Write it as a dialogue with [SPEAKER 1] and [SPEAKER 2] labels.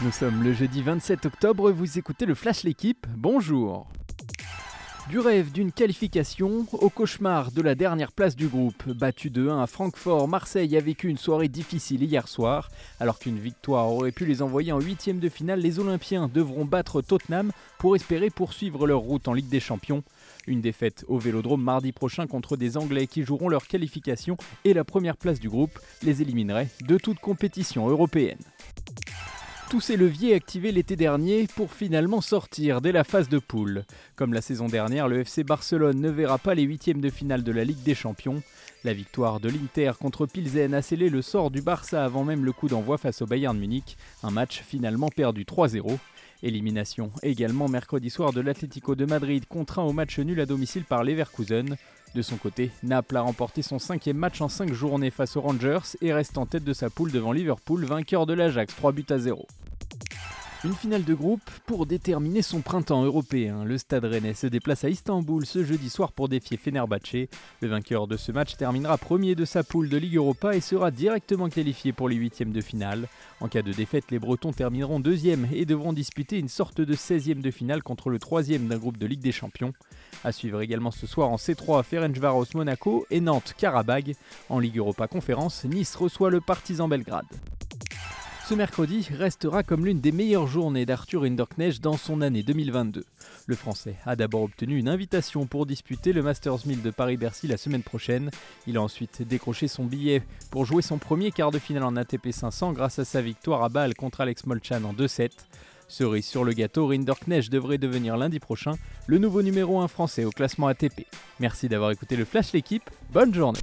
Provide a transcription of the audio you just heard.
[SPEAKER 1] Nous sommes le jeudi 27 octobre, vous écoutez le Flash L'équipe, bonjour du rêve d'une qualification au cauchemar de la dernière place du groupe. Battu de 1 à Francfort, Marseille a vécu une soirée difficile hier soir. Alors qu'une victoire aurait pu les envoyer en huitième de finale, les Olympiens devront battre Tottenham pour espérer poursuivre leur route en Ligue des Champions. Une défaite au Vélodrome mardi prochain contre des Anglais qui joueront leur qualification et la première place du groupe les éliminerait de toute compétition européenne tous ces leviers activés l'été dernier pour finalement sortir dès la phase de poule. Comme la saison dernière, le FC Barcelone ne verra pas les huitièmes de finale de la Ligue des Champions. La victoire de l'Inter contre Pilsen a scellé le sort du Barça avant même le coup d'envoi face au Bayern Munich, un match finalement perdu 3-0. Élimination également mercredi soir de l'Atlético de Madrid contraint au match nul à domicile par Leverkusen. De son côté, Naples a remporté son cinquième match en cinq journées face aux Rangers et reste en tête de sa poule devant Liverpool, vainqueur de l'Ajax 3 buts à 0. Une finale de groupe pour déterminer son printemps européen. Le Stade Rennais se déplace à Istanbul ce jeudi soir pour défier Fenerbahçe. Le vainqueur de ce match terminera premier de sa poule de Ligue Europa et sera directement qualifié pour les huitièmes de finale. En cas de défaite, les Bretons termineront deuxième et devront disputer une sorte de 16e de finale contre le troisième d'un groupe de Ligue des Champions. À suivre également ce soir en C3 Ferencvaros Monaco et Nantes Karabag. En Ligue Europa Conférence, Nice reçoit le Partizan Belgrade. Ce mercredi restera comme l'une des meilleures journées d'Arthur Hinderknecht dans son année 2022. Le Français a d'abord obtenu une invitation pour disputer le Masters 1000 de Paris-Bercy la semaine prochaine. Il a ensuite décroché son billet pour jouer son premier quart de finale en ATP 500 grâce à sa victoire à Bâle contre Alex Molchan en 2-7. Cerise sur le gâteau, Rinderknecht devrait devenir lundi prochain le nouveau numéro 1 français au classement ATP. Merci d'avoir écouté le Flash l'équipe, bonne journée